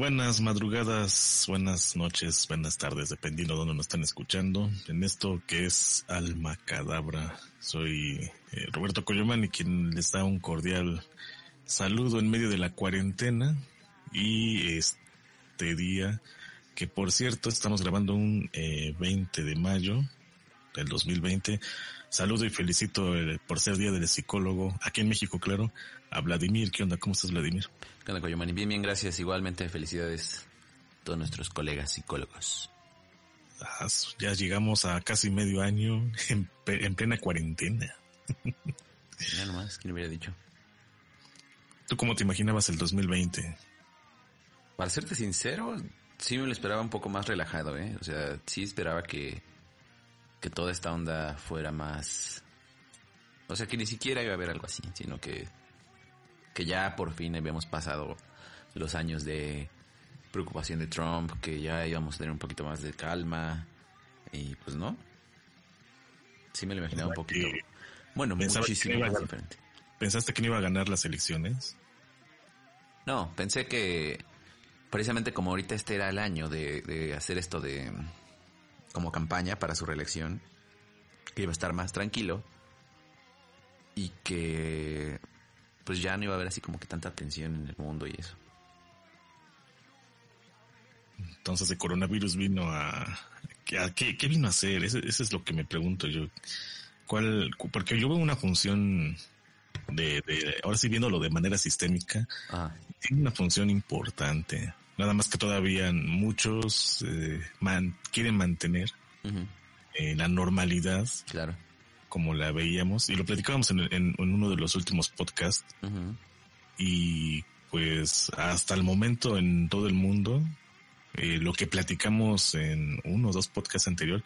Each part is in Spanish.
Buenas madrugadas, buenas noches, buenas tardes, dependiendo de dónde nos están escuchando. En esto que es Alma Cadabra, soy eh, Roberto Coyomán y quien les da un cordial saludo en medio de la cuarentena y este día que por cierto estamos grabando un 20 eh, de mayo del 2020. Saludo y felicito eh, por ser Día del Psicólogo, aquí en México, claro, a Vladimir. ¿Qué onda? ¿Cómo estás, Vladimir? ¿Qué onda, Coyomani? Bien, bien, gracias. Igualmente, felicidades a todos nuestros colegas psicólogos. Ah, ya llegamos a casi medio año en, plena cuarentena. Ya nomás, ¿quién hubiera dicho? ¿Tú cómo te imaginabas el 2020? Para serte sincero, sí me lo esperaba un poco más relajado, ¿eh? O sea, sí esperaba que, que toda esta onda fuera más... O sea, que ni siquiera iba a haber algo así, sino que que ya por fin habíamos pasado los años de preocupación de Trump, que ya íbamos a tener un poquito más de calma y pues no. Sí me lo imaginaba un poquito. Bueno, muchísimo más diferente. ¿Pensaste que no iba a ganar las elecciones? No, pensé que precisamente como ahorita este era el año de, de hacer esto de como campaña para su reelección, que iba a estar más tranquilo y que pues ya no iba a haber así como que tanta tensión en el mundo y eso. Entonces el coronavirus vino a... ¿Qué, qué vino a hacer? Eso, es lo que me pregunto yo. ¿Cuál? Porque yo veo una función de, ahora sí viéndolo de manera sistémica, tiene una función importante. Nada más que todavía muchos eh, quieren mantener eh, la normalidad. Claro como la veíamos y lo platicábamos en, uno de los últimos podcasts. Y pues hasta el momento en todo el mundo, eh, lo que platicamos en uno o dos podcasts anterior,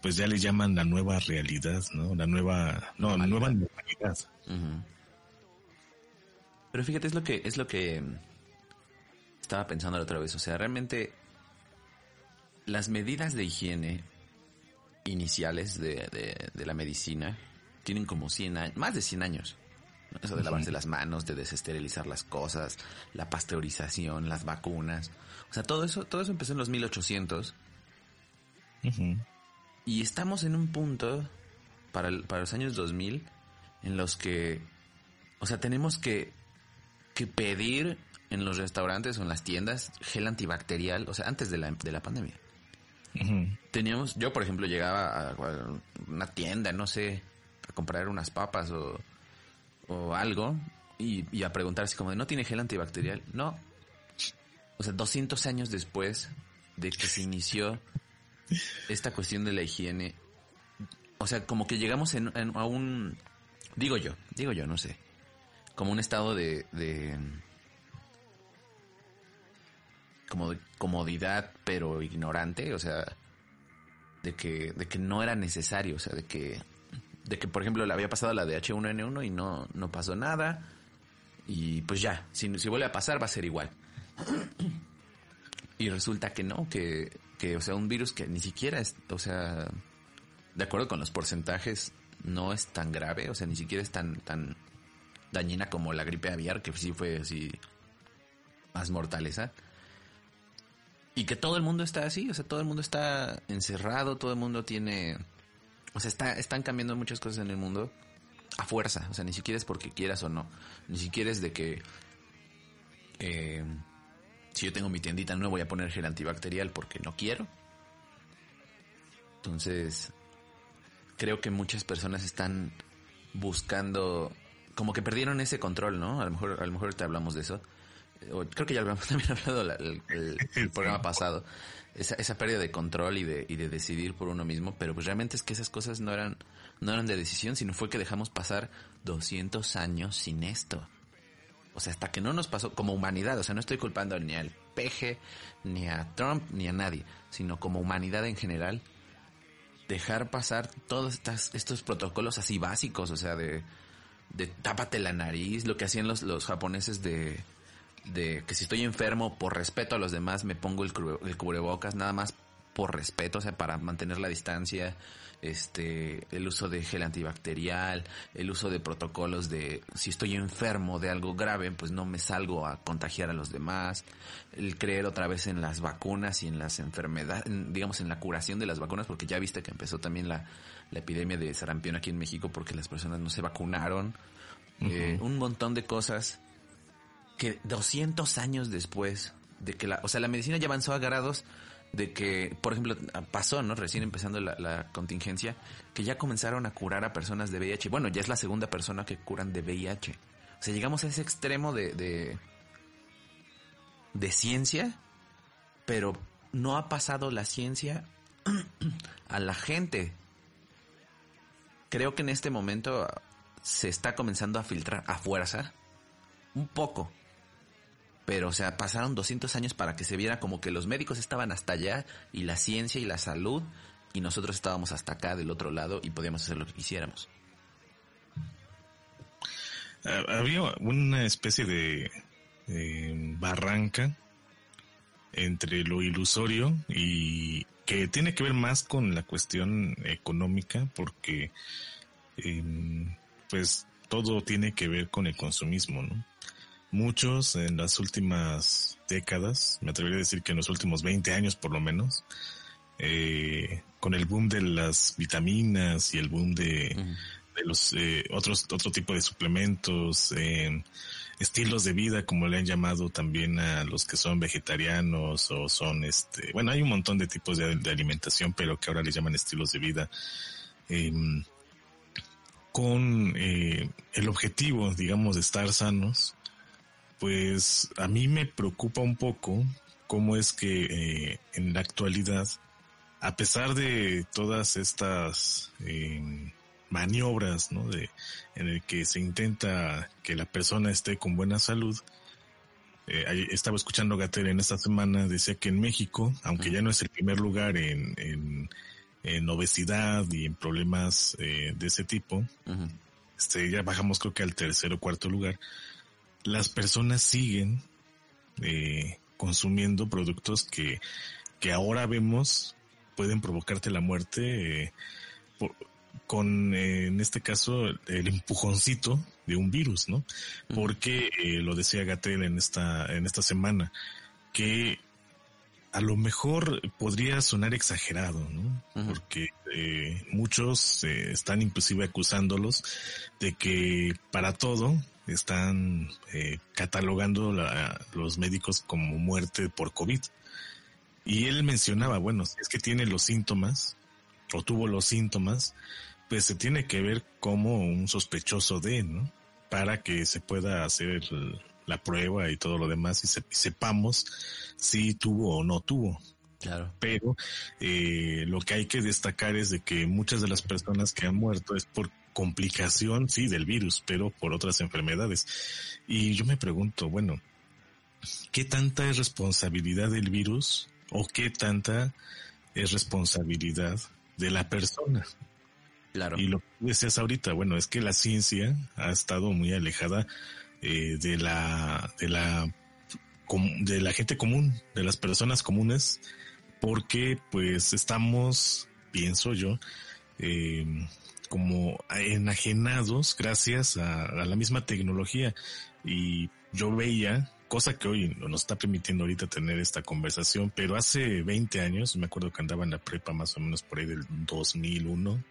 pues ya le llaman la nueva realidad, ¿no? La nueva, no, la nueva normalidad. Pero fíjate, es lo que, es lo que estaba pensando la otra vez. O sea, realmente las medidas de higiene iniciales de, de, la medicina tienen como 100 años, más de 100 años. Eso de lavarse las manos, de desesterilizar las cosas, la pasteurización, las vacunas. O sea, todo eso, todo eso empezó en los 1800. Y estamos en un punto para, para los años 2000 en los que, o sea, tenemos que, que pedir en los restaurantes o en las tiendas gel antibacterial, o sea, antes de la, de la pandemia. Teníamos, yo por ejemplo llegaba a una tienda, no sé, a comprar unas papas o, o algo y, a preguntar así como, ¿no tiene gel antibacterial? No. O sea, 200 años después de que se inició esta cuestión de la higiene, o sea, como que llegamos en, a un, digo yo, digo yo, no sé, como un estado de como de comodidad, pero ignorante, o sea, de que, de que no era necesario, o sea, de que, de que por ejemplo le había pasado la de H1N1 y no, no pasó nada, y pues ya, si, si vuelve a pasar va a ser igual. y resulta que no, que, que, o sea, un virus que ni siquiera es, o sea, de acuerdo con los porcentajes, no es tan grave, o sea, ni siquiera es tan, tan dañina como la gripe aviar, que sí fue así más mortaleza y que todo el mundo está así, o sea, todo el mundo está encerrado, todo el mundo tiene, o sea, está, están cambiando muchas cosas en el mundo a fuerza, o sea, ni siquiera es porque quieras o no, ni siquiera es de que eh, si yo tengo mi tiendita no voy a poner gel antibacterial porque no quiero, Entonces, creo que muchas personas están buscando, como que perdieron ese control, ¿no? A lo mejor, a lo mejor te hablamos de eso. Creo que ya hablamos también hablado el, el, programa pasado. Esa, esa pérdida de control y de, y de decidir por uno mismo, pero pues realmente es que esas cosas no eran, no eran de decisión, sino fue que dejamos pasar 200 años sin esto. O sea, hasta que no nos pasó como humanidad, o sea, no estoy culpando ni al peje, ni a Trump, ni a nadie, sino como humanidad en general, dejar pasar todos estas, estos protocolos así básicos, o sea, de, de tápate la nariz, lo que hacían los, los japoneses de, de que si estoy enfermo por respeto a los demás me pongo el, el cubrebocas, nada más por respeto, o sea, para mantener la distancia, este, el uso de gel antibacterial, el uso de protocolos de si estoy enfermo de algo grave, pues no me salgo a contagiar a los demás, el creer otra vez en las vacunas y en las enfermedades, digamos en la curación de las vacunas, porque ya viste que empezó también la, epidemia de sarampión aquí en México porque las personas no se vacunaron, eh, un montón de cosas que 200 años después de que la, o sea, la medicina ya avanzó a grados de que, por ejemplo, pasó, ¿no? Recién empezando la, contingencia, que ya comenzaron a curar a personas de VIH. Bueno, ya es la segunda persona que curan de VIH. O sea, llegamos a ese extremo de, de, de ciencia, pero no ha pasado la ciencia a la gente. Creo que en este momento se está comenzando a filtrar a fuerza un poco pero o sea, pasaron 200 años para que se viera como que los médicos estaban hasta allá y la ciencia y la salud y nosotros estábamos hasta acá del otro lado y podíamos hacer lo que quisiéramos. Ah, había una especie de barranca entre lo ilusorio y que tiene que ver más con la cuestión económica porque em, pues todo tiene que ver con el consumismo, ¿no? Muchos en las últimas décadas, me atrevería a decir que en los últimos 20 años por lo menos, eh, con el boom de las vitaminas y el boom de, los eh, otros otro tipo de suplementos, eh, estilos de vida como le han llamado también a los que son vegetarianos o son este, bueno hay un montón de tipos de, de alimentación pero que ahora le llaman estilos de vida. Em, con el objetivo, digamos, de estar sanos, pues a mí me preocupa un poco cómo es que eh, en la actualidad, a pesar de todas estas em, maniobras, ¿no? De, en el que se intenta que la persona esté con buena salud, eh, estaba escuchando Gater en esta semana, decía que en México, aunque ya no es el primer lugar en, en, obesidad y en problemas eh, de ese tipo, este, ya bajamos creo que al tercer o cuarto lugar, las personas siguen eh, consumiendo productos que, que ahora vemos pueden provocarte la muerte eh, con, eh, en este caso, el empujoncito de un virus, ¿no? Porque lo decía Gatel en esta, en esta semana, que a lo mejor podría sonar exagerado, ¿no? Porque muchos están inclusive acusándolos de que para todo están eh, catalogando a los médicos como muerte por COVID. Y él mencionaba, bueno, si es que tiene los síntomas o tuvo los síntomas, pues se tiene que ver como un sospechoso de, ¿no? Para que se pueda hacer la prueba y todo lo demás y, sepamos si tuvo o no tuvo. Claro. Pero eh, lo que hay que destacar es de que muchas de las personas que han muerto es por complicación, sí, del virus, pero por otras enfermedades. Y yo me pregunto, bueno, ¿qué tanta es responsabilidad del virus o qué tanta es responsabilidad de la persona? Claro. Y lo que decías ahorita, bueno, es que la ciencia ha estado muy alejada eh, de la, de la, de la gente común, de las personas comunes, porque pues estamos, pienso yo, eh, como enajenados gracias a, la misma tecnología. Y yo veía, cosa que hoy nos está permitiendo ahorita tener esta conversación, pero hace 20 años, me acuerdo que andaba en la prepa más o menos por ahí del 2001,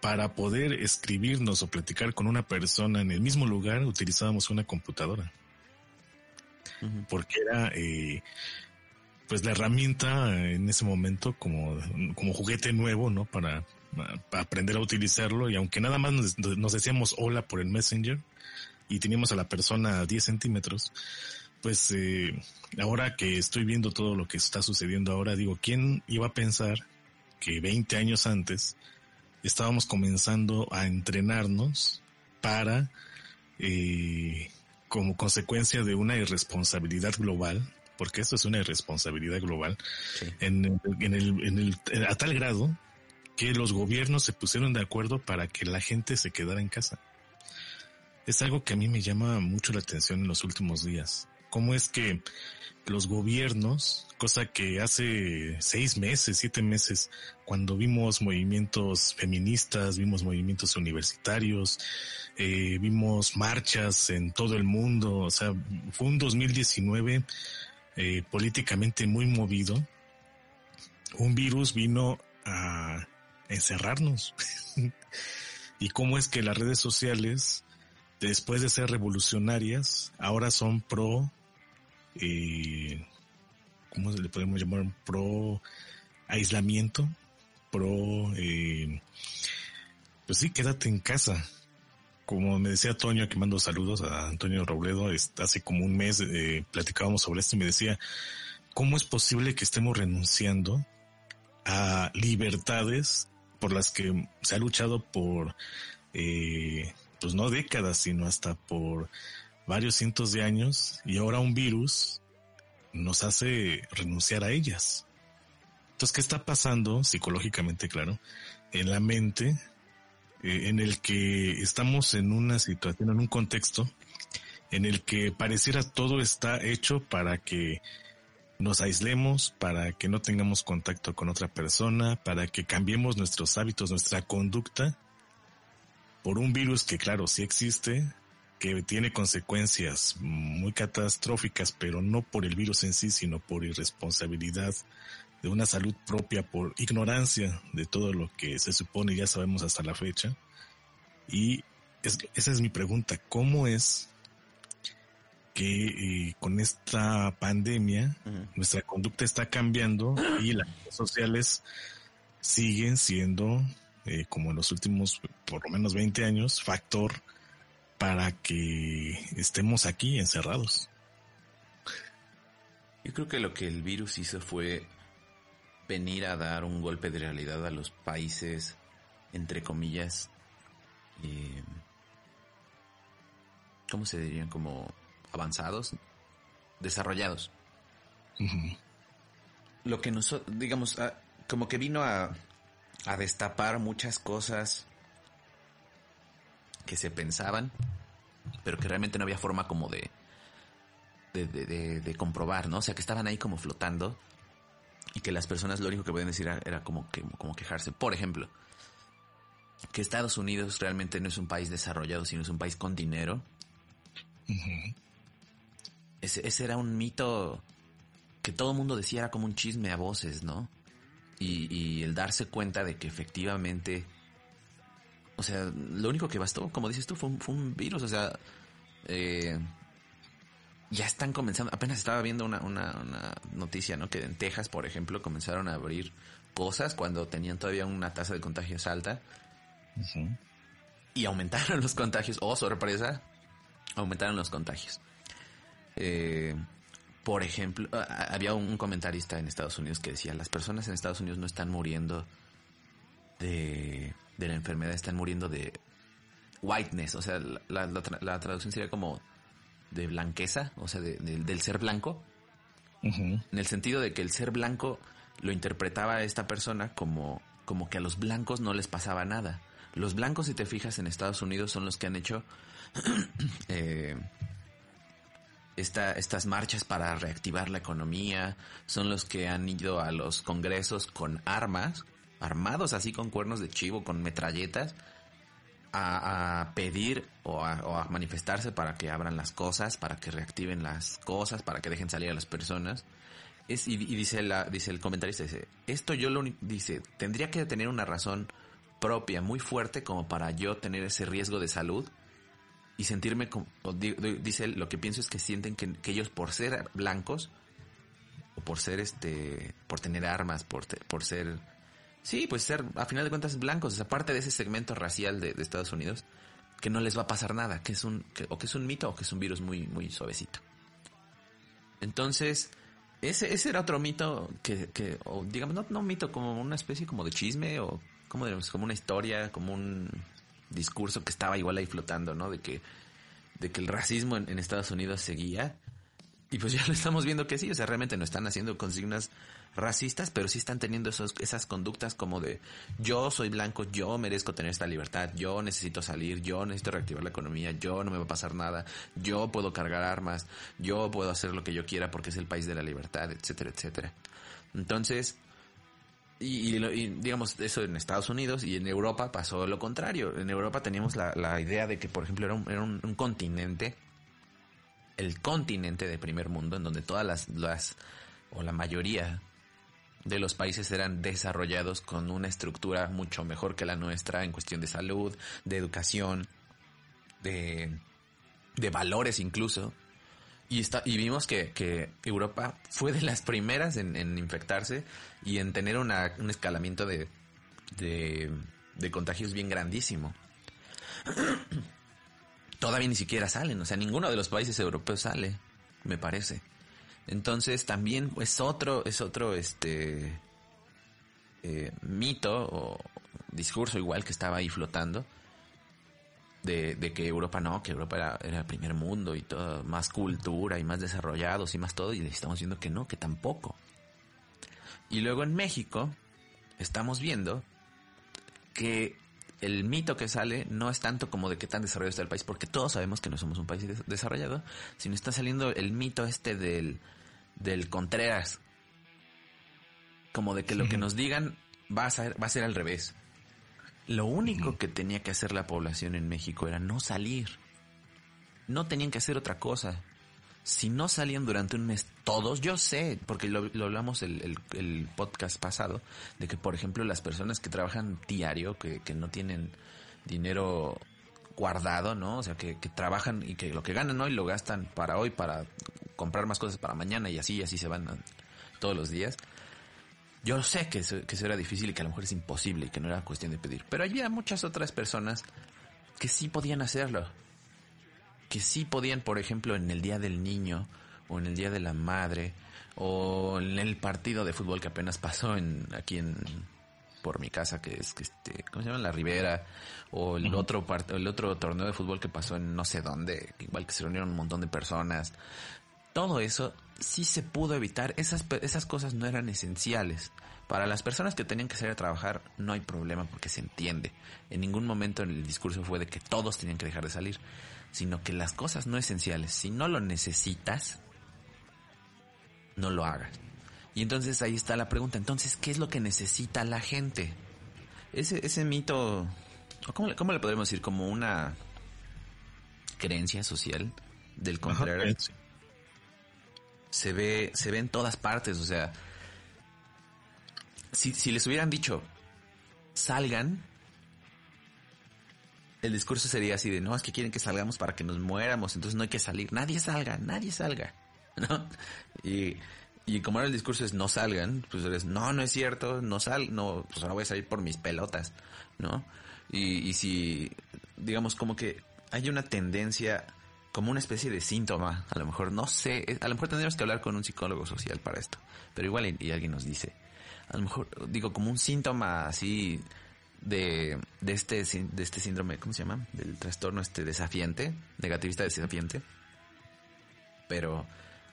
para poder escribirnos o platicar con una persona en el mismo lugar utilizábamos una computadora. Porque era... Eh, pues la herramienta en ese momento como, como juguete nuevo, ¿no? Para, aprender a utilizarlo y aunque nada más nos, decíamos hola por el Messenger y teníamos a la persona a 10 centímetros, pues eh, ahora que estoy viendo todo lo que está sucediendo ahora, digo, ¿quién iba a pensar que 20 años antes estábamos comenzando a entrenarnos para, eh, como consecuencia de una irresponsabilidad global, porque esto es una irresponsabilidad global, en, en, el, en el, a tal grado que los gobiernos se pusieron de acuerdo para que la gente se quedara en casa. Es algo que a mí me llama mucho la atención en los últimos días. ¿Cómo es que los gobiernos, cosa que hace seis meses, siete meses, cuando vimos movimientos feministas, vimos movimientos universitarios, eh, vimos marchas en todo el mundo, o sea, fue un 2019 eh, políticamente muy movido. Un virus vino a encerrarnos. y cómo es que las redes sociales, después de ser revolucionarias, ahora son pro, eh, ¿cómo le podemos llamar? Pro aislamiento, pro, eh, pues sí, quédate en casa. Como me decía Antonio, que mando saludos a Antonio Robledo, hace como un mes eh, platicábamos sobre esto y me decía, ¿cómo es posible que estemos renunciando a libertades por las que se ha luchado por, eh, pues no décadas, sino hasta por varios cientos de años y ahora un virus nos hace renunciar a ellas. Entonces, ¿qué está pasando psicológicamente, claro, en la mente eh, en el que estamos en una situación, en un contexto en el que pareciera todo está hecho para que nos aislemos, para que no tengamos contacto con otra persona, para que cambiemos nuestros hábitos, nuestra conducta, por un virus que claro, sí existe, que tiene consecuencias muy catastróficas, pero no por el virus en sí, sino por irresponsabilidad de una salud propia, por ignorancia de todo lo que se supone ya sabemos hasta la fecha. Y esa es mi pregunta, ¿cómo es que eh, con esta pandemia nuestra conducta está cambiando y las redes sociales siguen siendo, eh, como en los últimos por lo menos 20 años, factor para que estemos aquí encerrados. Yo creo que lo que el virus hizo fue venir a dar un golpe de realidad a los países, entre comillas, eh, ¿cómo se dirían? Como avanzados, desarrollados. Lo que nos, digamos, ah, como que vino a, a destapar muchas cosas que se pensaban, pero que realmente no había forma como de, de, de, de, comprobar, ¿no? O sea, que estaban ahí como flotando y que las personas lo único que podían decir era, como, que, como quejarse. Por ejemplo, que Estados Unidos realmente no es un país desarrollado, sino es un país con dinero ese, era un mito que todo el mundo decía era como un chisme a voces, ¿no? Y, el darse cuenta de que efectivamente, o sea, lo único que bastó, como dices tú, fue un, virus, o sea, eh, ya están comenzando, apenas estaba viendo una, una, noticia, ¿no? Que en Texas, por ejemplo, comenzaron a abrir cosas cuando tenían todavía una tasa de contagios alta. Y aumentaron los contagios, oh sorpresa, aumentaron los contagios. Eh, por ejemplo, había un comentarista en Estados Unidos que decía, las personas en Estados Unidos no están muriendo de, de la enfermedad, están muriendo de whiteness, o sea, la, la, traducción sería como de blanqueza, o sea, del ser blanco, en el sentido de que el ser blanco lo interpretaba esta persona como, como que a los blancos no les pasaba nada. Los blancos, si te fijas, en Estados Unidos son los que han hecho eh, esta, estas marchas para reactivar la economía, son los que han ido a los congresos con armas, armados así con cuernos de chivo, con metralletas, a, pedir o a, manifestarse para que abran las cosas, para que reactiven las cosas, para que dejen salir a las personas. Es, y, dice, la, dice el comentarista, dice, esto yo lo dice, tendría que tener una razón propia muy fuerte como para yo tener ese riesgo de salud y sentirme como, dice lo que pienso es que sienten que, ellos por ser blancos o por ser este, por tener armas, por, por ser, sí, pues ser, a final de cuentas, blancos, o parte de ese segmento racial de, Estados Unidos, que no les va a pasar nada, que es un, o que es un mito o que es un virus muy, muy suavecito. Entonces, ese, ese era otro mito que, que o digamos, no, no mito, como una especie como de chisme o como, como una historia, como un discurso que estaba igual ahí flotando, ¿no? De que, de que el racismo en Estados Unidos seguía y pues ya lo estamos viendo que sí, o sea, realmente no están haciendo consignas racistas, pero sí están teniendo esos, esas conductas como de yo soy blanco, yo merezco tener esta libertad, yo necesito salir, yo necesito reactivar la economía, yo no me va a pasar nada, yo puedo cargar armas, yo puedo hacer lo que yo quiera porque es el país de la libertad, etcétera, etcétera. Entonces, y, digamos, eso en Estados Unidos y en Europa pasó lo contrario. En Europa teníamos la, idea de que, por ejemplo, era un, era un continente el continente de primer mundo, en donde todas las, las o la mayoría de los países eran desarrollados con una estructura mucho mejor que la nuestra en cuestión de salud, de educación, de, de valores incluso. Y, está, y vimos que, que Europa fue de las primeras en, infectarse y en tener un escalamiento de, de, de contagios bien grandísimo todavía ni siquiera salen, o sea, ninguno de los países europeos sale, me parece. Entonces también es otro, es otro este eh, mito o discurso igual que estaba ahí flotando de, que Europa no, que Europa era, era, el primer mundo y todo, más cultura y más desarrollados y más todo, y estamos viendo que no, que tampoco. Y luego en México estamos viendo que el mito que sale no es tanto como de qué tan desarrollado está el país, porque todos sabemos que no somos un país desarrollado, sino está saliendo el mito este del, del Contreras. Como de que lo que nos digan va a, ser, va a ser al revés. Lo único que tenía que hacer la población en México era no salir. No tenían que hacer otra cosa si no salían durante un mes todos, yo sé, porque lo, hablamos el, el, podcast pasado, de que por ejemplo las personas que trabajan diario, que, que no tienen dinero guardado, ¿no? O sea, que, que, trabajan y que lo que ganan hoy lo gastan para hoy, para comprar más cosas para mañana y así, y así se van todos los días. Yo sé que eso, que eso era difícil y que a lo mejor es imposible y que no era cuestión de pedir. Pero había muchas otras personas que sí podían hacerlo. Que sí podían, por ejemplo, en el Día del Niño o en el Día de la Madre o en el partido de fútbol que apenas pasó en aquí en por mi casa que es que este cómo se llama la Ribera o el otro el otro torneo de fútbol que pasó en no sé dónde igual que se reunieron un montón de personas. Todo eso sí se pudo evitar esas esas cosas no eran esenciales para las personas que tenían que salir a trabajar no hay problema porque se entiende en ningún momento en el discurso fue de que todos tenían que dejar de salir sino que las cosas no esenciales, si no lo necesitas, no lo hagas. Y entonces ahí está la pregunta, entonces, ¿qué es lo que necesita la gente? Ese, ese mito, ¿cómo le, ¿cómo le podemos decir? Como una creencia social del contrario. Se ve, se ve en todas partes, o sea, si, si les hubieran dicho, salgan, el discurso sería así de, no, es que quieren que salgamos para que nos muéramos, entonces no hay que salir, nadie salga, nadie salga, ¿no? Y, y como ahora el discurso es no salgan, pues eres, no, no es cierto, no sal, no, pues ahora voy a salir por mis pelotas, ¿no? Y, y si, digamos, como que hay una tendencia, como una especie de síntoma, a lo mejor, no sé, a lo mejor tendríamos que hablar con un psicólogo social para esto, pero igual y alguien nos dice, a lo mejor, digo, como un síntoma así, de, de, este, de este síndrome, ¿cómo se llama? Del trastorno este desafiante, negativista desafiante, pero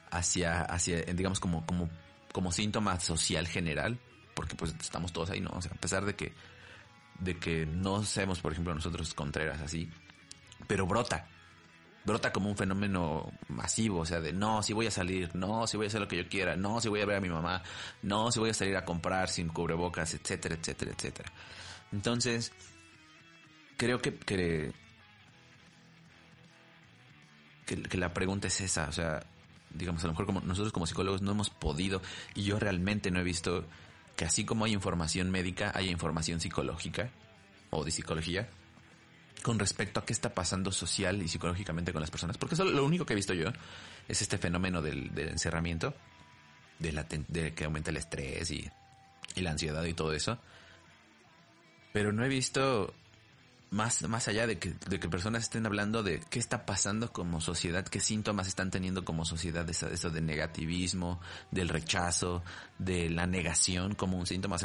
hacia, hacia digamos, como, como, como síntoma social general, porque pues estamos todos ahí, ¿no? O sea, a pesar de que, de que no seamos, por ejemplo, nosotros Contreras así, pero brota, brota como un fenómeno masivo, o sea, de no, si voy a salir, no, si voy a hacer lo que yo quiera, no, si voy a ver a mi mamá, no, si voy a salir a comprar sin cubrebocas, etcétera, etcétera, etcétera. Entonces, creo que, que, que, la pregunta es esa, o sea, digamos, a lo mejor como nosotros como psicólogos no hemos podido, y yo realmente no he visto que así como hay información médica, haya información psicológica o de psicología con respecto a qué está pasando social y psicológicamente con las personas. Porque eso lo único que he visto yo es este fenómeno del, encerramiento de, la, de que aumenta el estrés y, la ansiedad y todo eso. Pero no he visto más, más allá de que, de que personas estén hablando de qué está pasando como sociedad, qué síntomas están teniendo como sociedad, eso, eso de negativismo, del rechazo, de la negación como un síntoma.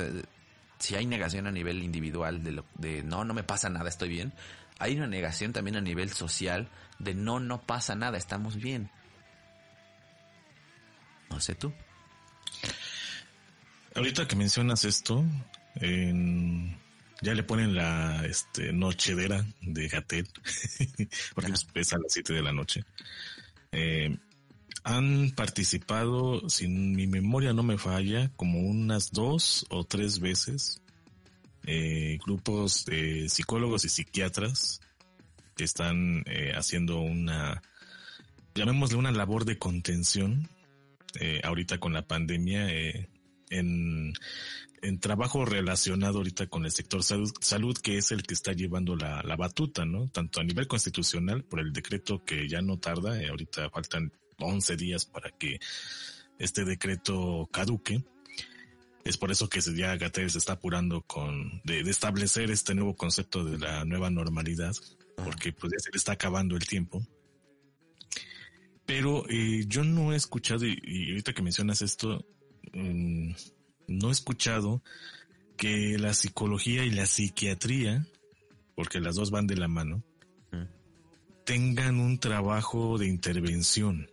si hay negación a nivel individual de, lo, de no, no me pasa nada, estoy bien, hay una negación también a nivel social de no, no pasa nada, estamos bien. No sé tú. Ahorita que mencionas esto, en ya le ponen la este, nochedera de Gatel, porque es a las 7 de la noche. Eh, han participado, si mi memoria no me falla, como unas dos o tres veces eh, grupos de psicólogos y psiquiatras que están eh, haciendo una, llamémosle una labor de contención ahorita con la pandemia en en trabajo relacionado ahorita con el sector salud, salud, que es el que está llevando la, la batuta, ¿no? Tanto a nivel constitucional, por el decreto que ya no tarda, eh, ahorita faltan 11 días para que este decreto caduque. Es por eso que ya Gatel se está apurando con de, establecer este nuevo concepto de la nueva normalidad, porque pues ya se le está acabando el tiempo. Pero eh, yo no he escuchado, y, ahorita que mencionas esto, mm, no he escuchado que la psicología y la psiquiatría, porque las dos van de la mano, tengan un trabajo de intervención.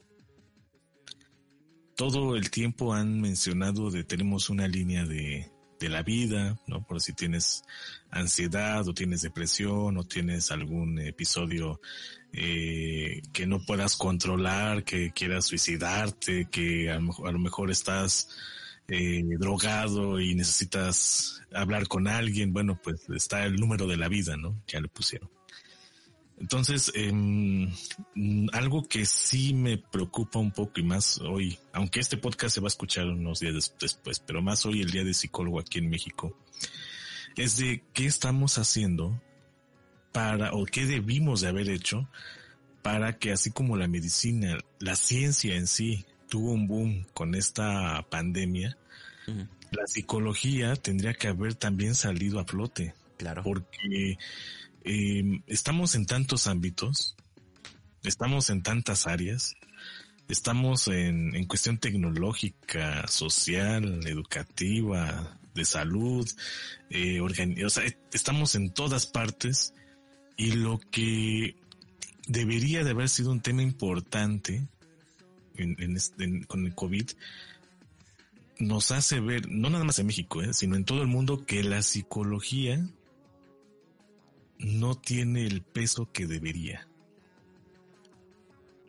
Todo el tiempo han mencionado de tenemos una línea de, de la vida, ¿no? Por si tienes ansiedad o tienes depresión o tienes algún episodio eh, que no puedas controlar, que quieras suicidarte, que a lo mejor estás eh, drogado y necesitas hablar con alguien, bueno, pues está el número de la vida, ¿no? Ya le pusieron. Entonces, em, algo que sí me preocupa un poco y más hoy, aunque este podcast se va a escuchar unos días después, pero más hoy el día de psicólogo aquí en México, es de qué estamos haciendo para, o qué debimos de haber hecho para que así como la medicina, la ciencia en sí tuvo un boom con esta pandemia, la psicología tendría que haber también salido a flote. Claro. Porque em, estamos en tantos ámbitos, estamos en tantas áreas, estamos en, en cuestión tecnológica, social, educativa, de salud, eh, o sea, estamos en todas partes y lo que debería de haber sido un tema importante en, con el COVID nos hace ver, no nada más en México, ¿eh? sino en todo el mundo, que la psicología no tiene el peso que debería.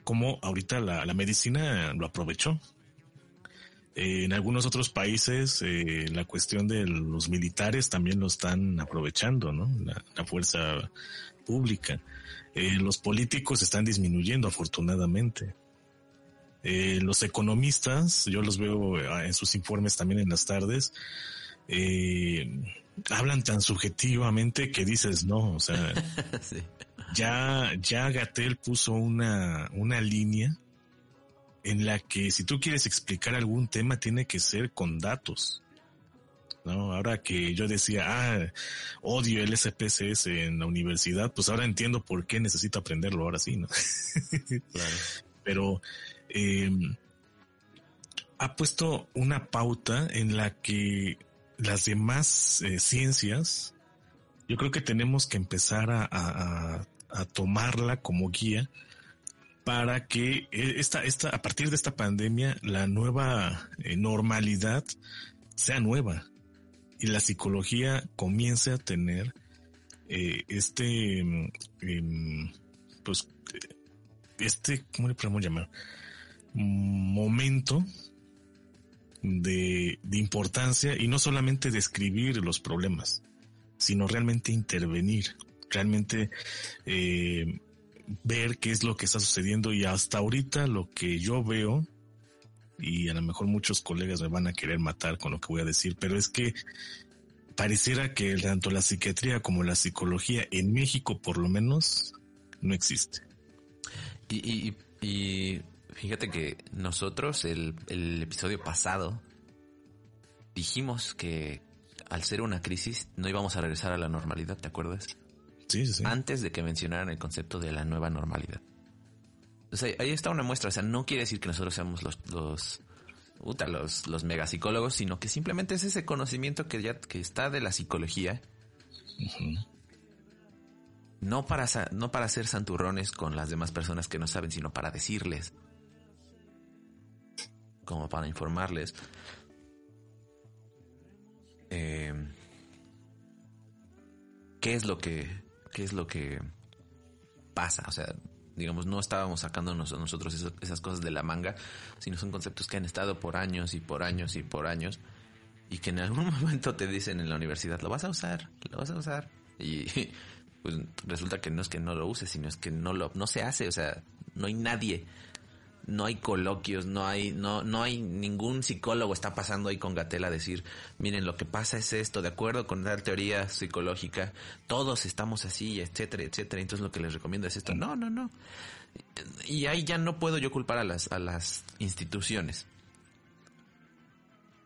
Como ahorita la, medicina lo aprovechó. en algunos otros países eh, la cuestión de los militares también lo están aprovechando, ¿no? La, fuerza pública. Eh, los políticos están disminuyendo afortunadamente. Eh, los economistas, yo los veo eh, en sus informes también en las tardes, eh, hablan tan subjetivamente que dices no, o sea, ya, ya Gatel puso una, una línea en la que si tú quieres explicar algún tema tiene que ser con datos. ¿no? Ahora que yo decía, ah, odio el SPSS en la universidad, pues ahora entiendo por qué necesito aprenderlo ahora sí, ¿no? claro. Pero eh, ha puesto una pauta en la que las demás eh, ciencias, yo creo que tenemos que empezar a, tomarla como guía para que eh, esta, esta, a partir de esta pandemia, la nueva eh, normalidad sea nueva y la psicología comience a tener este, em, pues, este, ¿cómo le podemos llamar? momento de, importancia y no solamente describir los problemas, sino realmente intervenir, realmente eh, ver qué es lo que está sucediendo y hasta ahorita lo que yo veo, y a lo mejor muchos colegas me van a querer matar con lo que voy a decir, pero es que pareciera que tanto la psiquiatría como la psicología en México por lo menos no existe. Y, y, y Fíjate que nosotros el, el episodio pasado dijimos que al ser una crisis no íbamos a regresar a la normalidad, ¿te acuerdas? Sí, sí. Antes de que mencionaran el concepto de la nueva normalidad. O sea, ahí está una muestra. O sea, no quiere decir que nosotros seamos los, los, puta, los, los megapsicólogos, sino que simplemente es ese conocimiento que ya que está de la psicología. No para, no para hacer santurrones con las demás personas que no saben, sino para decirles. Como para informarles. Eh, ¿Qué es lo que, qué es lo que pasa? O sea, digamos, no estábamos sacándonos a nosotros esas cosas de la manga, sino son conceptos que han estado por años y por años y por años y que en algún momento te dicen en la universidad, lo vas a usar, lo vas a usar. Y pues resulta que no es que no lo uses, sino es que no lo, no se hace, o sea, no hay nadie, no hay coloquios, no hay, no, no hay ningún psicólogo está pasando ahí con Gatel a decir, miren, lo que pasa es esto, de acuerdo con tal teoría psicológica, todos estamos así, etcétera, etcétera, entonces lo que les recomiendo es esto. No, no, no. Y ahí ya no puedo yo culpar a las, a las instituciones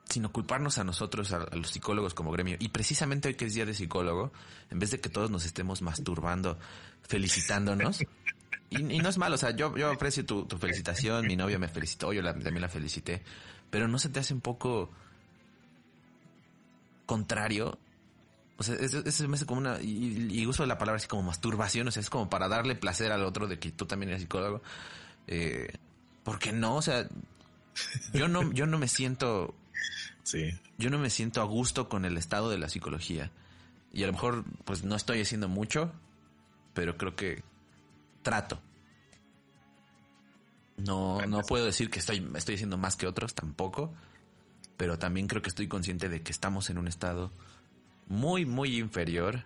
sino culparnos a nosotros, a los psicólogos como gremio. Y precisamente hoy que es día de psicólogo, en vez de que todos nos estemos masturbando, felicitándonos, y, y no es malo, o sea, yo, yo aprecio tu, tu felicitación, mi novia me felicitó, yo la- también la felicité, pero no se te hace un poco contrario. O sea, eso, eso me hace como una, y, y uso la palabra así como masturbación, o sea, es como para darle placer al otro de que tú también eres psicólogo. Eh, ¿Por qué no? O sea, yo no, yo no me siento Sí. yo no me siento a gusto con el estado de la psicología. Y a lo mejor, pues no estoy haciendo mucho, pero creo que trato. No, no puedo decir que estoy, estoy haciendo más que otros, tampoco. Pero también creo que estoy consciente de que estamos en un estado muy, muy inferior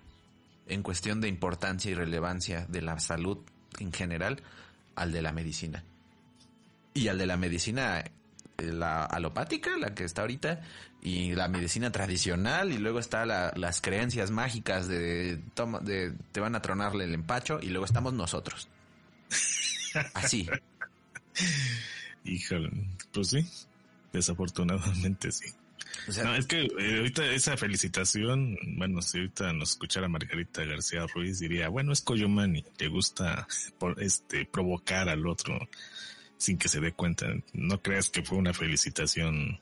en cuestión de importancia y relevancia de la salud en general al de la medicina. Y al de la medicina la alopática, la que está ahorita, y la medicina tradicional, y luego está la- las creencias mágicas de, toma, de te van a tronarle el empacho, y luego estamos nosotros. Así. Híjole, pues sí, desafortunadamente sí. O sea, No, es que eh, ahorita esa felicitación, bueno, si ahorita nos escuchara Margarita García Ruiz, diría, bueno, es Coyomani, le gusta por, este provocar al otro sin que se dé cuenta. No creas que fue una felicitación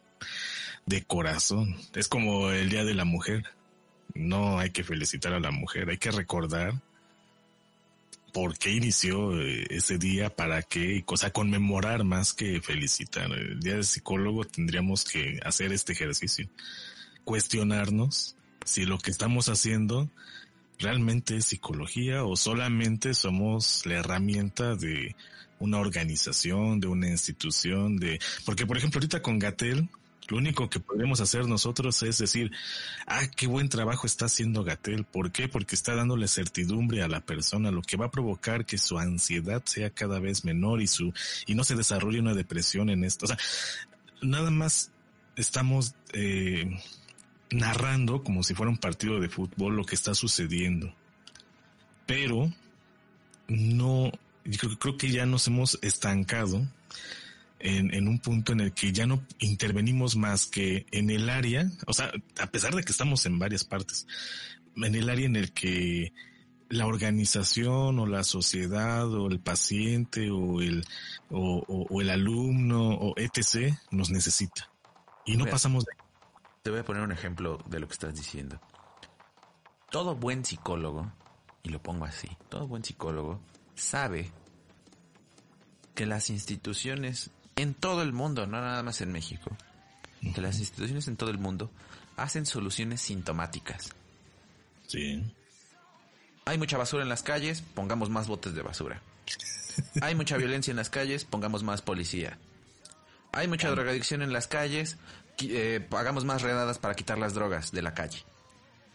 de corazón. Es como el Día de la Mujer. No hay que felicitar a la mujer, hay que recordar por qué inició eh, ese día, para qué, o sea, conmemorar más que felicitar. El día del psicólogo tendríamos que hacer este ejercicio, cuestionarnos si lo que estamos haciendo realmente es psicología o solamente somos la herramienta de una organización, de una institución, de, porque por ejemplo ahorita con Gatel, lo único que podemos hacer nosotros es decir, ah, qué buen trabajo está haciendo Gatel. ¿Por qué? Porque está dándole certidumbre a la persona, lo que va a provocar que su ansiedad sea cada vez menor y su, y no se desarrolle una depresión en esto. O sea, nada más estamos, eh, narrando como si fuera un partido de fútbol lo que está sucediendo. Pero no, creo, creo que ya nos hemos estancado en, en un punto en el que ya no intervenimos más que en el área, o sea, a pesar de que estamos en varias partes, en el área en el que la organización o la sociedad o el paciente o el, o, o- o el alumno o etc. nos necesita. Y no Mira. pasamos de Te voy a poner un ejemplo de lo que estás diciendo. Todo buen psicólogo, y lo pongo así, todo buen psicólogo sabe que las instituciones en todo el mundo, no nada más en México, que las instituciones en todo el mundo hacen soluciones sintomáticas. Sí. Hay mucha basura en las calles, pongamos más botes de basura. Hay mucha violencia en las calles, pongamos más policía. Hay mucha drogadicción en las calles, eh, hagamos más redadas para quitar las drogas de la calle.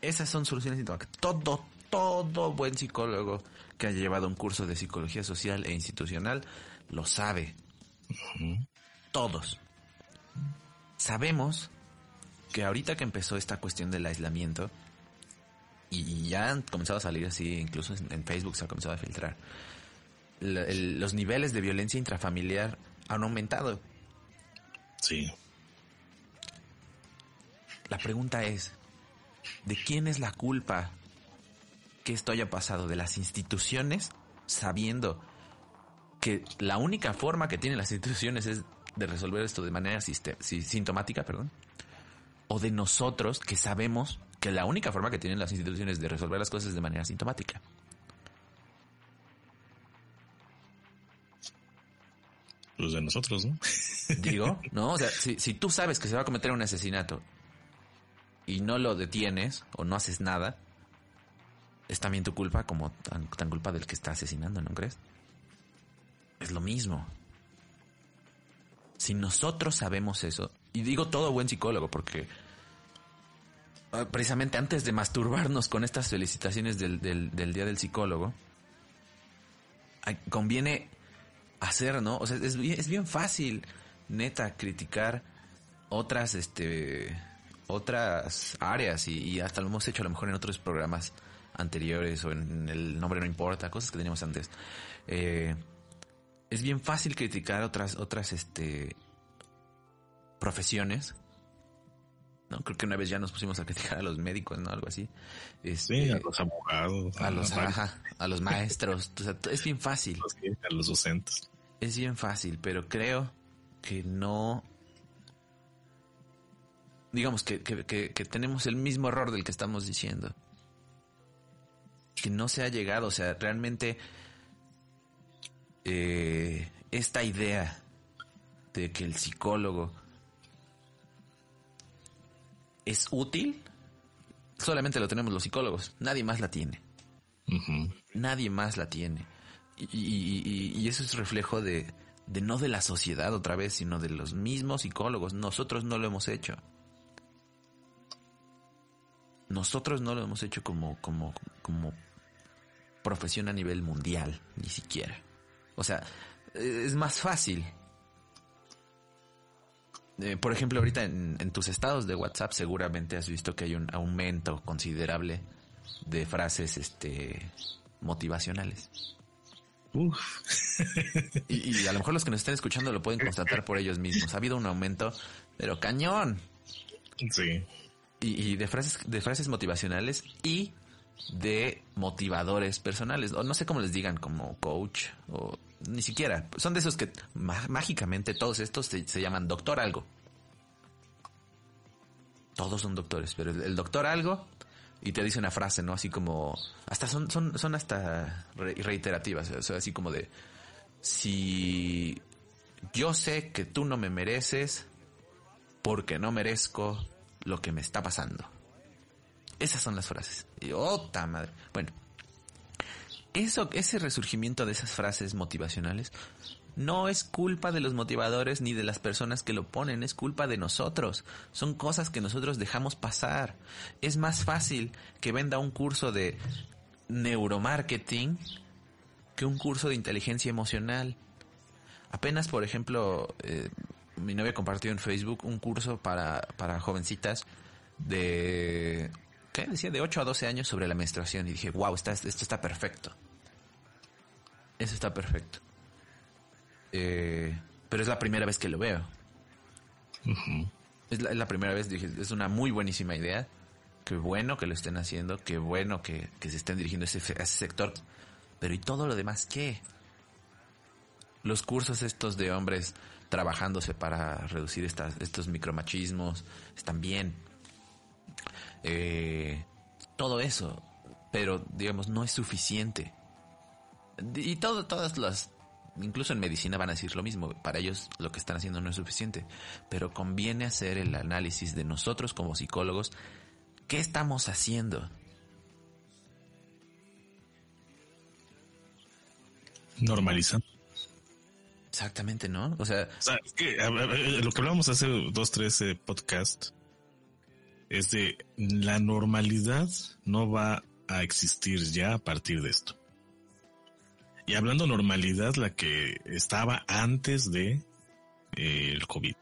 Esas son soluciones sintomáticas. Todo, todo buen psicólogo que haya llevado un curso de psicología social e institucional lo sabe. Todos. Sabemos que ahorita que empezó esta cuestión del aislamiento, y ya han comenzado a salir así, incluso en Facebook se ha comenzado a filtrar, la- el- los niveles de violencia intrafamiliar han aumentado. Sí. La pregunta es, ¿de quién es la culpa que esto haya pasado? ¿De las instituciones? Sabiendo que la única forma que tienen las instituciones es de resolver esto de manera sintomática, perdón. O de nosotros que sabemos que la única forma que tienen las instituciones de resolver las cosas es de manera sintomática. Los de nosotros, ¿no? Digo, no, o sea, si, si tú sabes que se va a cometer un asesinato y no lo detienes o no haces nada, es también tu culpa como tan, tan culpa del que está asesinando, ¿no crees? Es lo mismo. Si nosotros sabemos eso, y digo todo buen psicólogo porque ah, precisamente antes de masturbarnos con estas felicitaciones del, del, Día del Psicólogo, conviene hacer, ¿no? O sea, es bien, fácil, neta, criticar otras, este, otras áreas y, y, hasta lo hemos hecho a lo mejor en otros programas anteriores o en el nombre no importa, cosas que teníamos antes. Eh, es bien fácil criticar otras, otras, este, profesiones. ¿no? Creo que una vez ya nos pusimos a criticar a los médicos, ¿no? Algo así. Este, sí, a los abogados. A, los, a los maestros. es bien fácil. A los docentes. Es bien fácil, pero creo que no... Digamos que, que, que tenemos el mismo error del que estamos diciendo. Que no se ha llegado, o sea, realmente eh, esta idea de que el psicólogo es útil, solamente lo tenemos los psicólogos, nadie más la tiene. Nadie más la tiene. Y, eso es reflejo de, de, no de la sociedad otra vez, sino de los mismos psicólogos. Nosotros no lo hemos hecho. Nosotros no lo hemos hecho como, como, como profesión a nivel mundial, ni siquiera. O sea, es más fácil. Eh, por ejemplo, ahorita en, tus estados de WhatsApp seguramente has visto que hay un aumento considerable de frases este motivacionales. Uf. y, a lo mejor los que nos estén escuchando lo pueden constatar por ellos mismos. Ha habido un aumento, pero cañón. Sí. Y, y de frases, de frases motivacionales y de motivadores personales, o no sé cómo les digan, como coach, o ni siquiera, son de esos que mágicamente todos estos se, llaman doctor algo. Todos son doctores, pero el, doctor algo y te dice una frase, ¿no? Así como, hasta son, son, hasta reiterativas, así como de, si yo sé que tú no me mereces porque no merezco lo que me está pasando. Esas son las frases. Y, oh, madre. Bueno, eso, ese resurgimiento de esas frases motivacionales no es culpa de los motivadores ni de las personas que lo ponen, es culpa de nosotros. Son cosas que nosotros dejamos pasar. Es más fácil que venda un curso de neuromarketing que un curso de inteligencia emocional. Apenas, por ejemplo, eh, mi novia compartió en Facebook un curso para, para jovencitas de ¿qué? Decía de 8 a 12 años sobre la menstruación y dije, wow, esto está perfecto. Eso está perfecto. Eh, pero es la primera vez que lo veo. es, la, primera vez, dije, es una muy buenísima idea. Qué bueno que lo estén haciendo, qué bueno que, se estén dirigiendo a ese, ese sector. Pero ¿y todo lo demás qué? Los cursos estos de hombres trabajándose para reducir estas, estos micromachismos están bien eh, todo eso, pero digamos no es suficiente. Y todo, todas las, incluso en medicina van a decir lo mismo, para ellos lo que están haciendo no es suficiente, pero conviene hacer el análisis de nosotros como psicólogos, ¿qué estamos haciendo? Normalizando. Exactamente, ¿no? O sea, lo que hablábamos hace dos, tres eh, podcasts es de la normalidad no va a existir ya a partir de esto. Y hablando normalidad, la que estaba antes de eh, el COVID.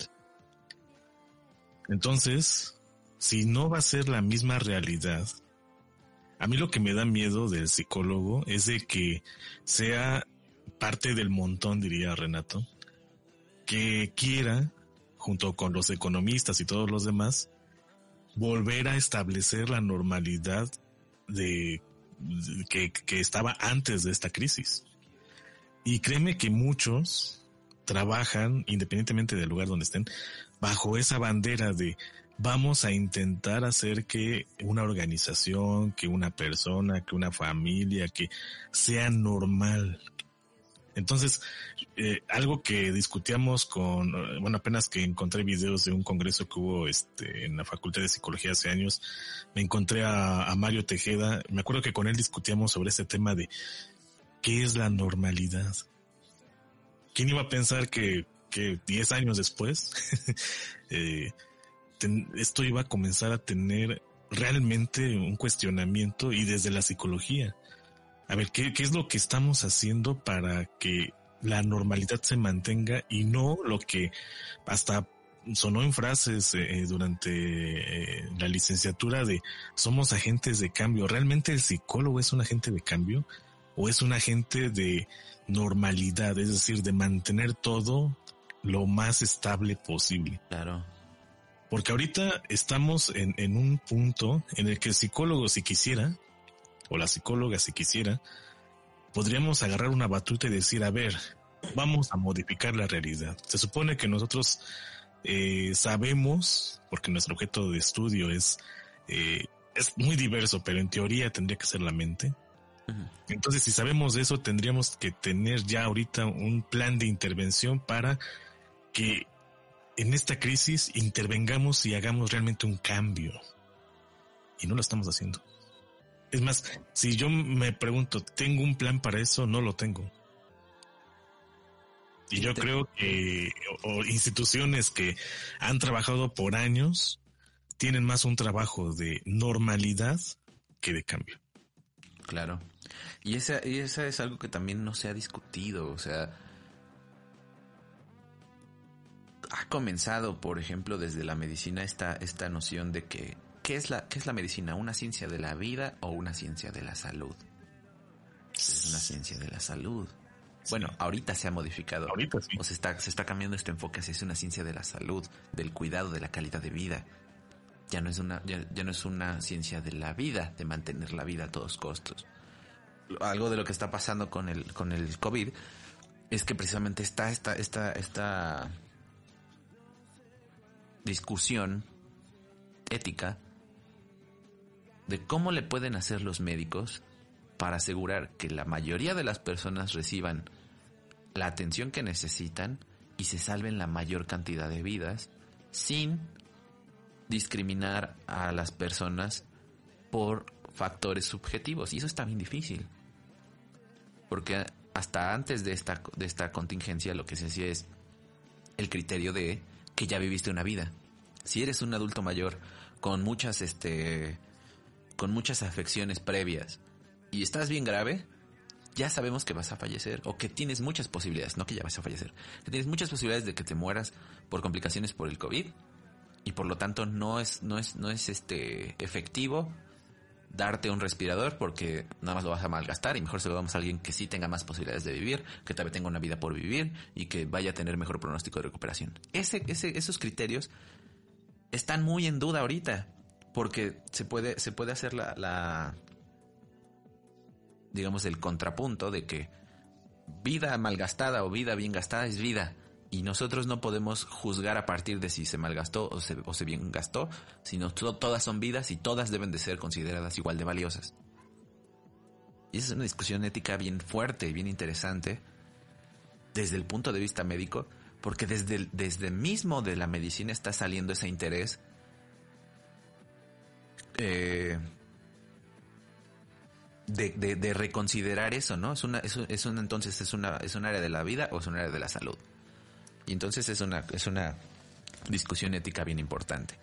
Entonces, si no va a ser la misma realidad, a mí lo que me da miedo del psicólogo es de que sea parte del montón, diría Renato, que quiera, junto con los economistas y todos los demás, volver a establecer la normalidad de, que, que estaba antes de esta crisis. Y créeme que muchos trabajan, independientemente del lugar donde estén, bajo esa bandera de vamos a intentar hacer que una organización, que una persona, que una familia, que sea normal. Entonces, eh, algo que discutíamos con, bueno, apenas que encontré videos de un congreso que hubo este, en la Facultad de Psicología hace años, me encontré a, a Mario Tejeda, me acuerdo que con él discutíamos sobre este tema de qué es la normalidad. ¿Quién iba a pensar que, que 10 años después eh, esto iba a comenzar a tener realmente un cuestionamiento y desde la psicología. A ver, ¿qué, qué es lo que estamos haciendo para que la normalidad se mantenga y no lo que hasta sonó en frases eh, eh, durante la licenciatura de somos agentes de cambio. ¿Realmente el psicólogo es un agente de cambio o es un agente de normalidad? Es decir, de mantener todo lo más estable posible. Claro. Porque ahorita estamos en, en un punto en el que el psicólogo, si quisiera, o la psicóloga, si quisiera, podríamos agarrar una batuta y decir, a ver, vamos a modificar la realidad. Se supone que nosotros eh, sabemos, porque nuestro objeto de estudio es, eh, es muy diverso, pero en teoría tendría que ser la mente. Entonces, si sabemos eso, tendríamos que tener ya ahorita un plan de intervención para que en esta crisis intervengamos y hagamos realmente un cambio. Y no lo estamos haciendo. Es más, si yo me pregunto, ¿tengo un plan para eso? No lo tengo. Y yo creo que o, instituciones que han trabajado por años tienen más un trabajo de normalidad que de cambio. Claro. Y esa, y esa es algo que también no se ha discutido. O sea, ha comenzado, por ejemplo, desde la medicina esta, esta noción de que, ¿qué es, la, ¿qué es la medicina? ¿Una ciencia de la vida o una ciencia de la salud? Es una ciencia de la salud. Bueno, ahorita se ha modificado. Ahorita sí. O se está, se está cambiando este enfoque hacia es una ciencia de la salud, del cuidado, de la calidad de vida. Ya no es una, ya, ya no es una ciencia de la vida, de mantener la vida a todos costos. Algo de lo que está pasando con el, con el COVID es que precisamente está esta, esta, esta discusión ética de cómo le pueden hacer los médicos para asegurar que la mayoría de las personas reciban la atención que necesitan y se salven la mayor cantidad de vidas sin discriminar a las personas por factores subjetivos. Y eso está bien difícil. Porque hasta antes de esta, de esta contingencia lo que se hacía es el criterio de que ya viviste una vida. Si eres un adulto mayor con muchas, este, con muchas afecciones previas y estás bien grave, ya sabemos que vas a fallecer o que tienes muchas posibilidades, no que ya vas a fallecer, que tienes muchas posibilidades de que te mueras por complicaciones por el COVID y por lo tanto no es, no es, no es este efectivo darte un respirador porque nada más lo vas a malgastar y mejor se lo damos a alguien que sí tenga más posibilidades de vivir, que tal vez tenga una vida por vivir y que vaya a tener mejor pronóstico de recuperación. Ese, ese, esos criterios están muy en duda ahorita porque se puede, se puede hacer la, la digamos el contrapunto de que vida malgastada o vida bien gastada es vida y nosotros no podemos juzgar a partir de si se malgastó o se, o se bien gastó, sino todas son vidas y todas deben de ser consideradas igual de valiosas. Y esa es una discusión ética bien fuerte y bien interesante desde el punto de vista médico, porque desde, desde mismo de la medicina está saliendo ese interés eh, de, de, de, reconsiderar eso, ¿no? Es una, es, es entonces es una, es un área de la vida o es un área de la salud. Y entonces es una, es una discusión ética bien importante.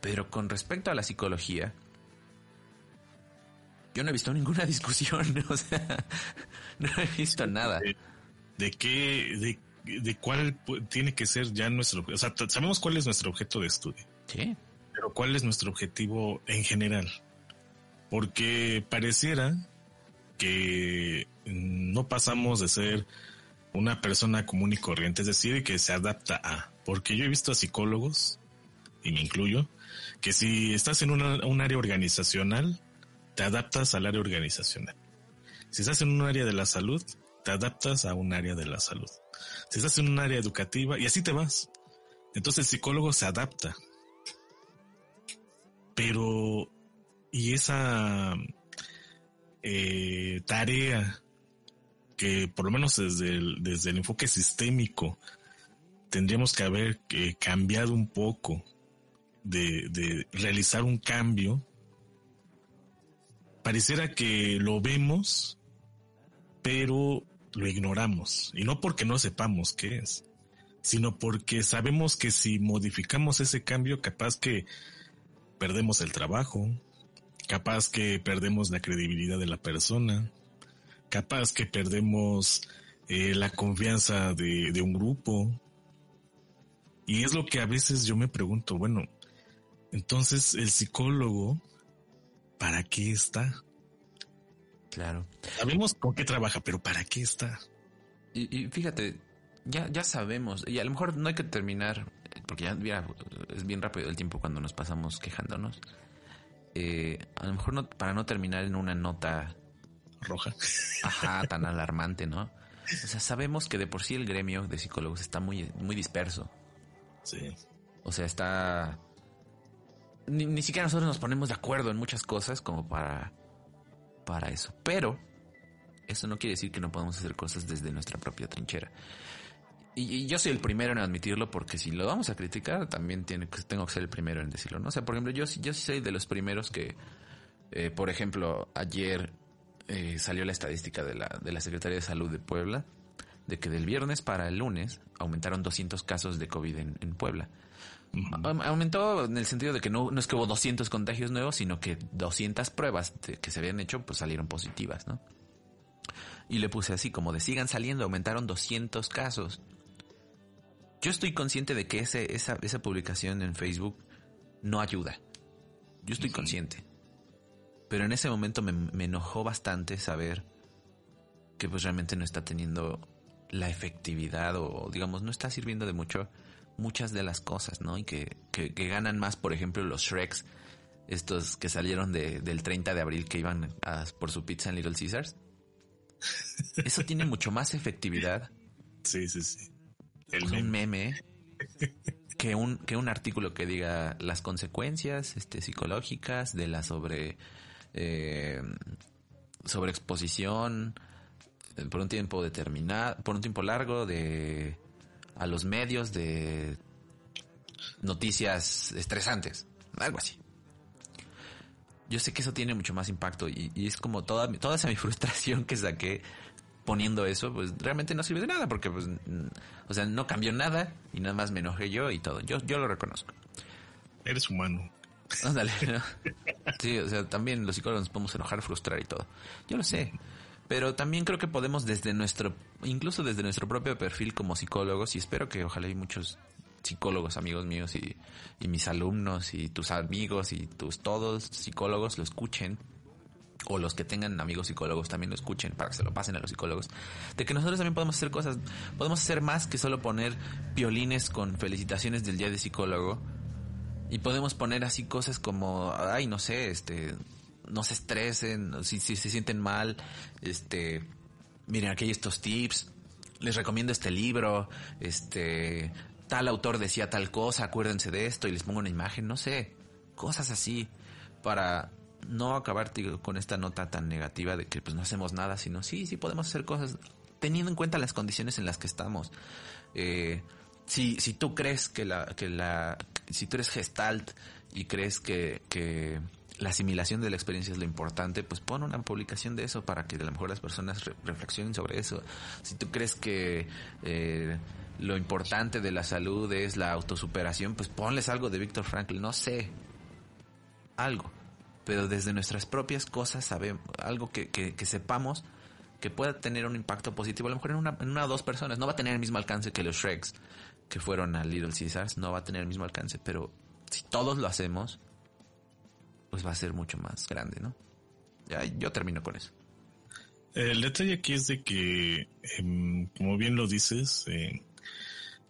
Pero con respecto a la psicología, yo no he visto ninguna discusión, o sea, no he visto nada. ¿De, de qué, de, de, cuál tiene que ser ya nuestro, o sea, sabemos cuál es nuestro objeto de estudio. Sí. Pero cuál es nuestro objetivo en general. Porque pareciera que no pasamos de ser una persona común y corriente, es decir, que se adapta a, porque yo he visto a psicólogos, y me incluyo, que si estás en un área organizacional, te adaptas al área organizacional. Si estás en un área de la salud, te adaptas a un área de la salud. Si estás en un área educativa, y así te vas. Entonces el psicólogo se adapta. Pero, y esa eh, tarea que por lo menos desde el, desde el enfoque sistémico tendríamos que haber eh, cambiado un poco de, de realizar un cambio, pareciera que lo vemos, pero lo ignoramos. Y no porque no sepamos qué es, sino porque sabemos que si modificamos ese cambio, capaz que perdemos el trabajo, capaz que perdemos la credibilidad de la persona, capaz que perdemos eh, la confianza de, de un grupo. Y es lo que a veces yo me pregunto, bueno, entonces el psicólogo, ¿para qué está? Claro. Sabemos con qué trabaja, pero ¿para qué está? Y, fíjate, ya, ya sabemos, y a lo mejor no hay que terminar, porque ya es bien rápido el tiempo cuando nos pasamos quejándonos. Eh, a lo mejor no, para no terminar en una nota roja. Ajá, tan alarmante, ¿no? O sea, sabemos que de por sí el gremio de psicólogos está muy, muy disperso. Sí. O sea, está... Ni, ni siquiera nosotros nos ponemos de acuerdo en muchas cosas como para, para eso. Pero eso no quiere decir que no podamos hacer cosas desde nuestra propia trinchera. Y, yo soy el primero en admitirlo porque si lo vamos a criticar, también tiene, tengo que ser el primero en decirlo, ¿no? O sea, por ejemplo, yo, yo soy de los primeros que, eh, por ejemplo, ayer eh, salió la estadística de la, de la Secretaría de Salud de Puebla de que del viernes para el lunes aumentaron 200 casos de COVID en, Puebla. Aumentó en el sentido de que no, no es que hubo 200 contagios nuevos, sino que 200 pruebas que se habían hecho pues salieron positivas, ¿no? Y le puse así como de sigan saliendo, aumentaron 200 casos. Yo estoy consciente de que ese, esa, esa publicación en Facebook no ayuda. Yo estoy consciente. Pero en ese momento me, enojó bastante saber que pues realmente no está teniendo la efectividad o digamos no está sirviendo de mucho muchas de las cosas, ¿no? Y que, que, ganan más, por ejemplo, los Shreks, estos que salieron de, del 30 de abril que iban por su pizza en Little Caesars. Eso tiene mucho más efectividad. Sí, sí, sí. El un meme que un, que un artículo que diga las consecuencias este, psicológicas de la sobre eh, sobre exposición eh, por un tiempo determinado, por un tiempo largo de a los medios de noticias estresantes, algo así. Yo sé que eso tiene mucho más impacto y, es como toda, toda esa mi frustración que saqué poniendo eso, pues realmente no sirve de nada porque, pues, o sea, no cambió nada y nada más me enojé yo y todo. Yo, yo lo reconozco. Eres humano. Ándale. Sí, o sea, también los psicólogos nos podemos enojar, frustrar y todo. Yo lo sé. Pero también creo que podemos desde nuestro, incluso desde nuestro propio perfil como psicólogos, y espero que ojalá hay muchos psicólogos, amigos míos y, y mis alumnos y tus amigos y tus todos psicólogos lo escuchen, o los que tengan amigos psicólogos también lo escuchen para que se lo pasen a los psicólogos, de que nosotros también podemos hacer cosas, podemos hacer más que solo poner violines con felicitaciones del día de psicólogo y podemos poner así cosas como, ay, no sé, este, no se estresen, si, si se sienten mal, este, miren, aquí hay estos tips, les recomiendo este libro, este, tal autor decía tal cosa, acuérdense de esto y les pongo una imagen, no sé, cosas así para no acabar con esta nota tan negativa de que pues no hacemos nada, sino sí, sí podemos hacer cosas teniendo en cuenta las condiciones en las que estamos. Eh, si, si tú crees que la, que la, si tú eres gestalt y crees que, la asimilación de la experiencia es lo importante, pues pon una publicación de eso para que a lo mejor las personas reflexionen sobre eso. Si tú crees que eh, lo importante de la salud es la autosuperación, pues ponles algo de Víctor Frankl, no sé, algo. Pero desde nuestras propias cosas sabemos, algo que, que, que sepamos que pueda tener un impacto positivo, a lo mejor en una, en una o dos personas, no va a tener el mismo alcance que los Shreks, que fueron a Little Caesars no va a tener el mismo alcance, pero si todos lo hacemos, pues va a ser mucho más grande, ¿no? Ya, yo termino con eso. El detalle aquí es de que, em, como bien lo dices, eh,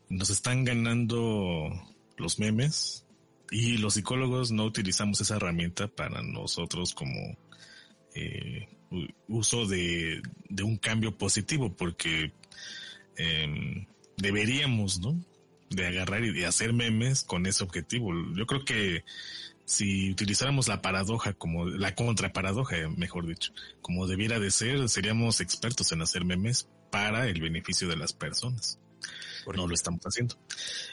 nos están ganando los memes y los psicólogos no utilizamos esa herramienta para nosotros como eh, uso de, de, un cambio positivo porque eh, deberíamos, ¿no? De agarrar y de hacer memes con ese objetivo. Yo creo que si utilizáramos la paradoja como la contraparadoja, mejor dicho, como debiera de ser, seríamos expertos en hacer memes para el beneficio de las personas. No lo estamos haciendo.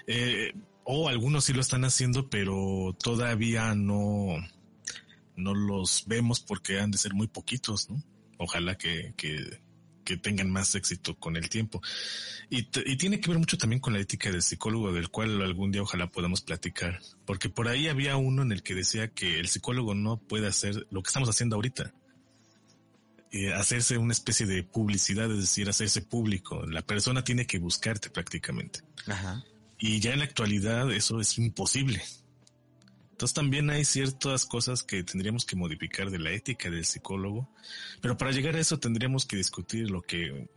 Eh, o algunos sí lo están haciendo, pero todavía no, no los vemos porque han de ser muy poquitos, ¿no? Ojalá que, que, que tengan más éxito con el tiempo. Y, y, tiene que ver mucho también con la ética del psicólogo, del cual algún día ojalá podamos platicar. Porque por ahí había uno en el que decía que el psicólogo no puede hacer lo que estamos haciendo ahorita. Eh, hacerse una especie de publicidad, es decir, hacerse público. La persona tiene que buscarte prácticamente. Ajá. Y ya en la actualidad eso es imposible. Entonces también hay ciertas cosas que tendríamos que modificar de la ética del psicólogo, pero para llegar a eso tendríamos que discutir lo que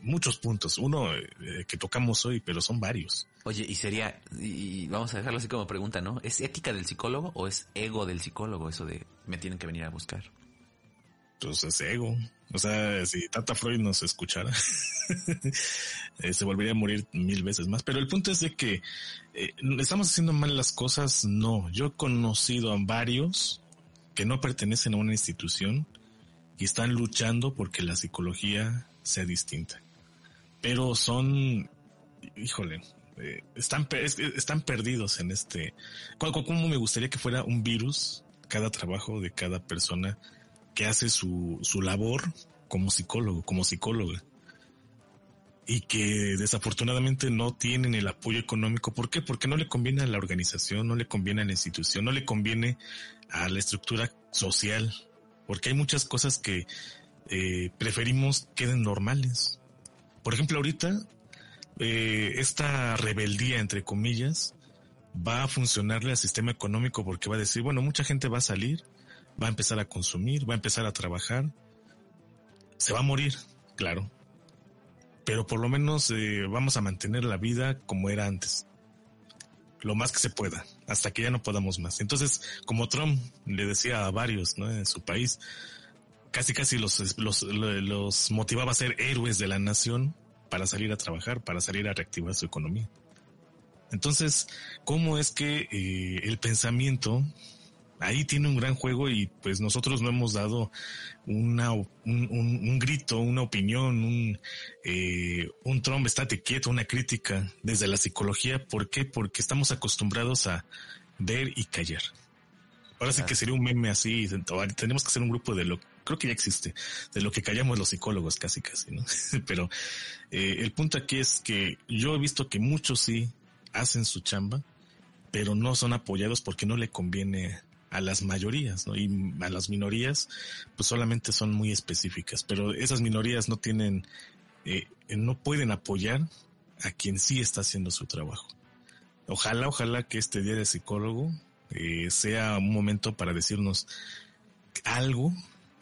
muchos puntos, uno eh, que tocamos hoy, pero son varios. Oye, y sería, y vamos a dejarlo así como pregunta, ¿no? ¿Es ética del psicólogo o es ego del psicólogo eso de me tienen que venir a buscar? Pues es ego. O sea, si Tata Freud nos escuchara, eh, se volvería a morir mil veces más. Pero el punto es de que eh, estamos haciendo mal las cosas. No, yo he conocido a varios que no pertenecen a una institución y están luchando porque la psicología sea distinta. Pero son, híjole, eh, están, están perdidos en este. ¿Cómo me gustaría que fuera un virus cada trabajo de cada persona? Que hace su, su labor como psicólogo, como psicóloga. Y que desafortunadamente no tienen el apoyo económico. ¿Por qué? Porque no le conviene a la organización, no le conviene a la institución, no le conviene a la estructura social. Porque hay muchas cosas que eh, preferimos queden normales. Por ejemplo, ahorita eh, esta rebeldía, entre comillas, va a funcionarle al sistema económico porque va a decir, bueno, mucha gente va a salir, va a empezar a consumir, va a empezar a trabajar, se va a morir, claro, pero por lo menos eh, vamos a mantener la vida como era antes, lo más que se pueda, hasta que ya no podamos más. Entonces, como Trump le decía a varios ¿no? en su país, casi casi los, los, motivaba a ser héroes de la nación para salir a trabajar, para salir a reactivar su economía. Entonces, ¿cómo es que eh, el pensamiento ahí tiene un gran juego y pues nosotros no hemos dado una, un, un, grito, una opinión, un, eh, un Trump estate quieto, una crítica desde la psicología. ¿Por qué? Porque estamos acostumbrados a ver y callar. Ahora sí que sería un meme así, tenemos que hacer un grupo de lo, creo que ya existe, de lo que callamos los psicólogos casi casi, ¿no? Pero eh, el punto aquí es que yo he visto que muchos sí hacen su chamba, pero no son apoyados porque no le conviene a las mayorías, ¿no? Y a las minorías, pues solamente son muy específicas, pero esas minorías no tienen, eh, no pueden apoyar a quien sí está haciendo su trabajo. Ojalá, ojalá que este día de psicólogo eh, sea un momento para decirnos algo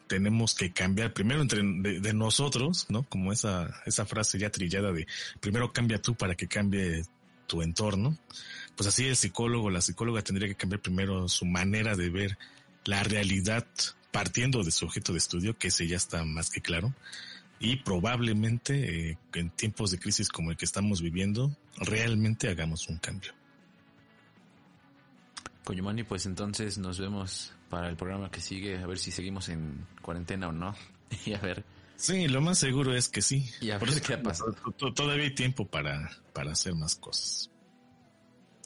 tenemos que cambiar primero entre de, nosotros, ¿no? Como esa, esa frase ya trillada de primero cambia tú para que cambie tu entorno pues así el psicólogo, la psicóloga tendría que cambiar primero su manera de ver la realidad partiendo de su objeto de estudio, que ese ya está más que claro, y probablemente eh, en tiempos de crisis como el que estamos viviendo, realmente hagamos un cambio. Coyumani, pues entonces nos vemos para el programa que sigue, a ver si seguimos en cuarentena o no, y a ver. Sí, lo más seguro es que sí. Y a ver qué pasa. Todavía hay tiempo para, para hacer más cosas.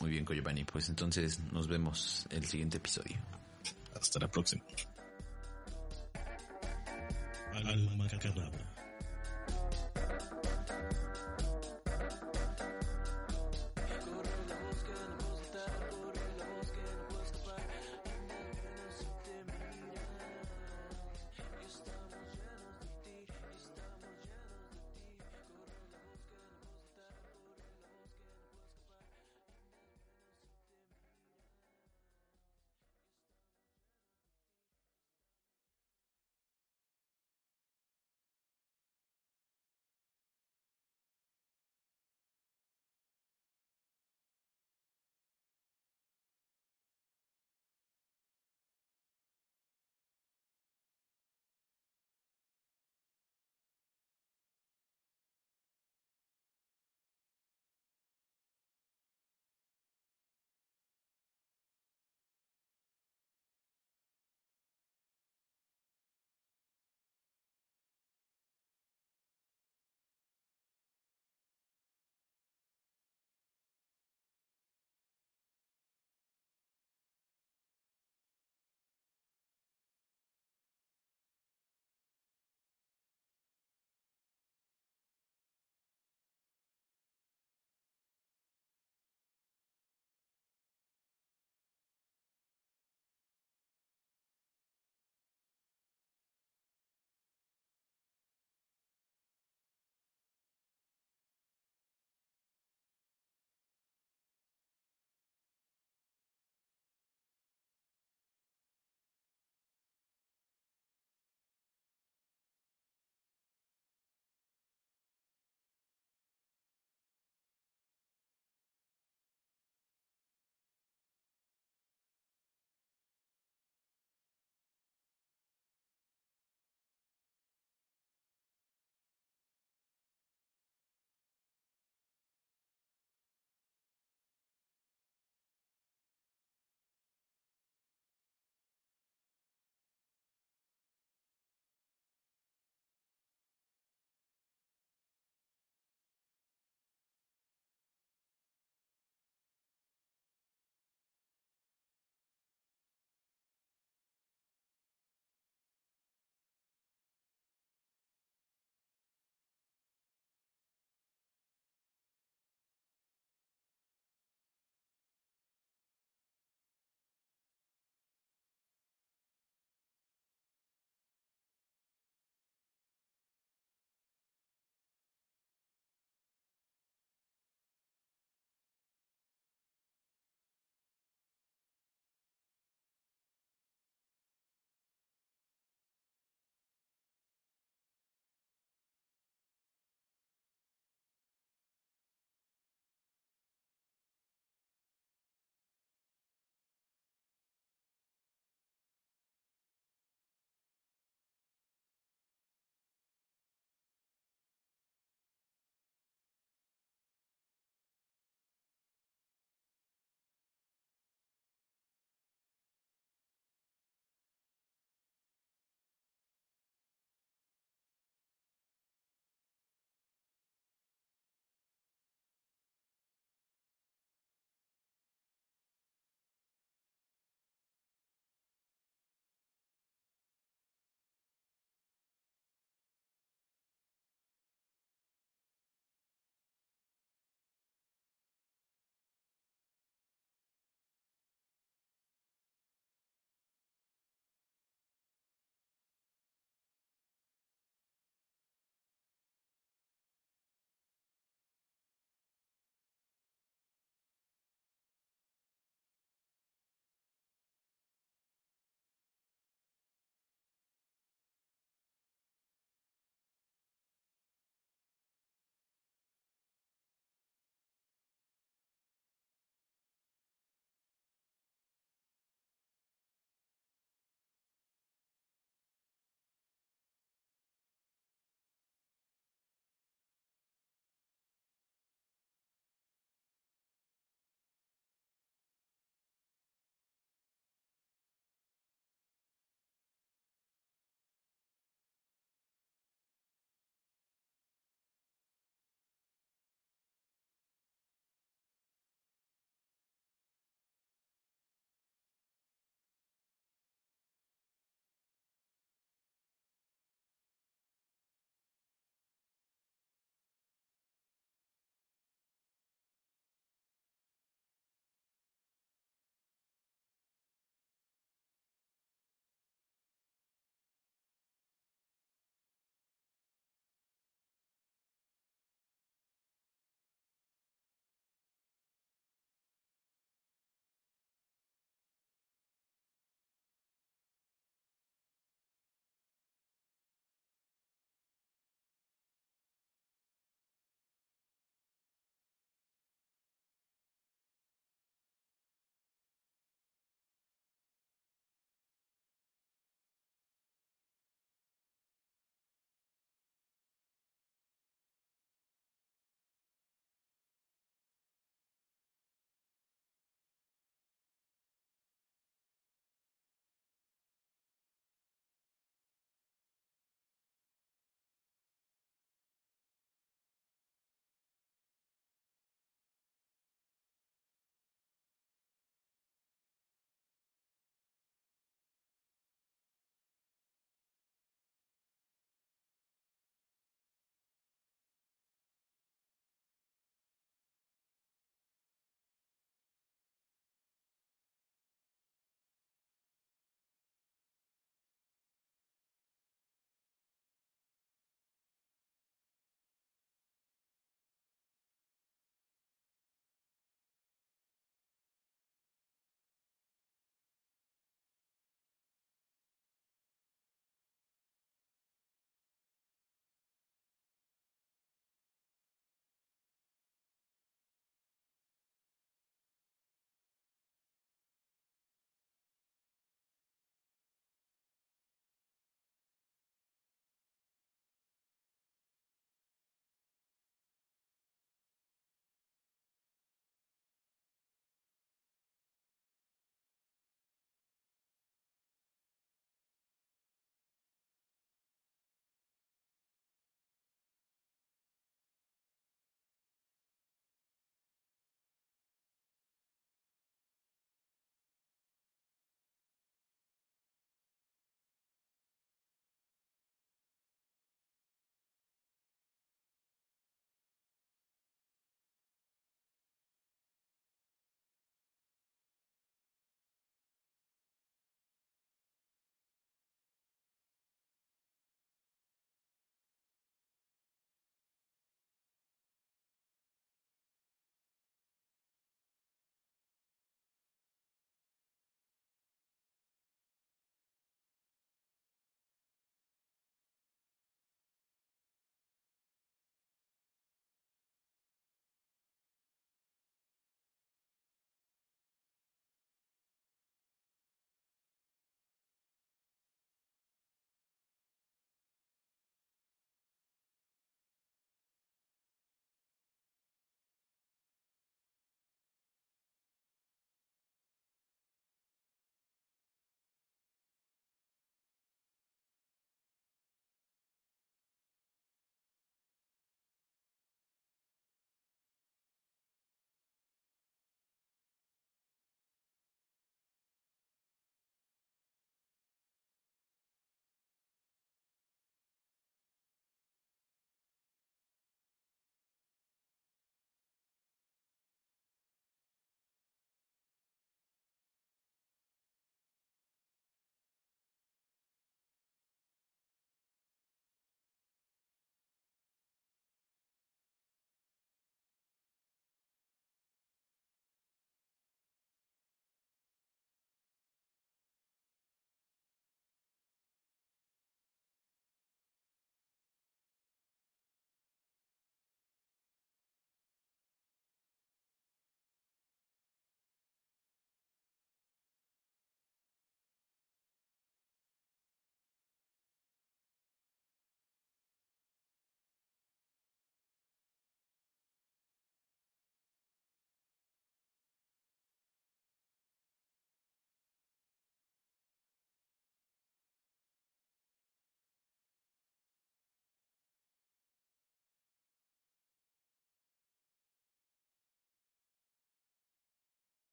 Muy bien, Coyobani. Pues entonces nos vemos el siguiente episodio. Hasta la próxima. Alma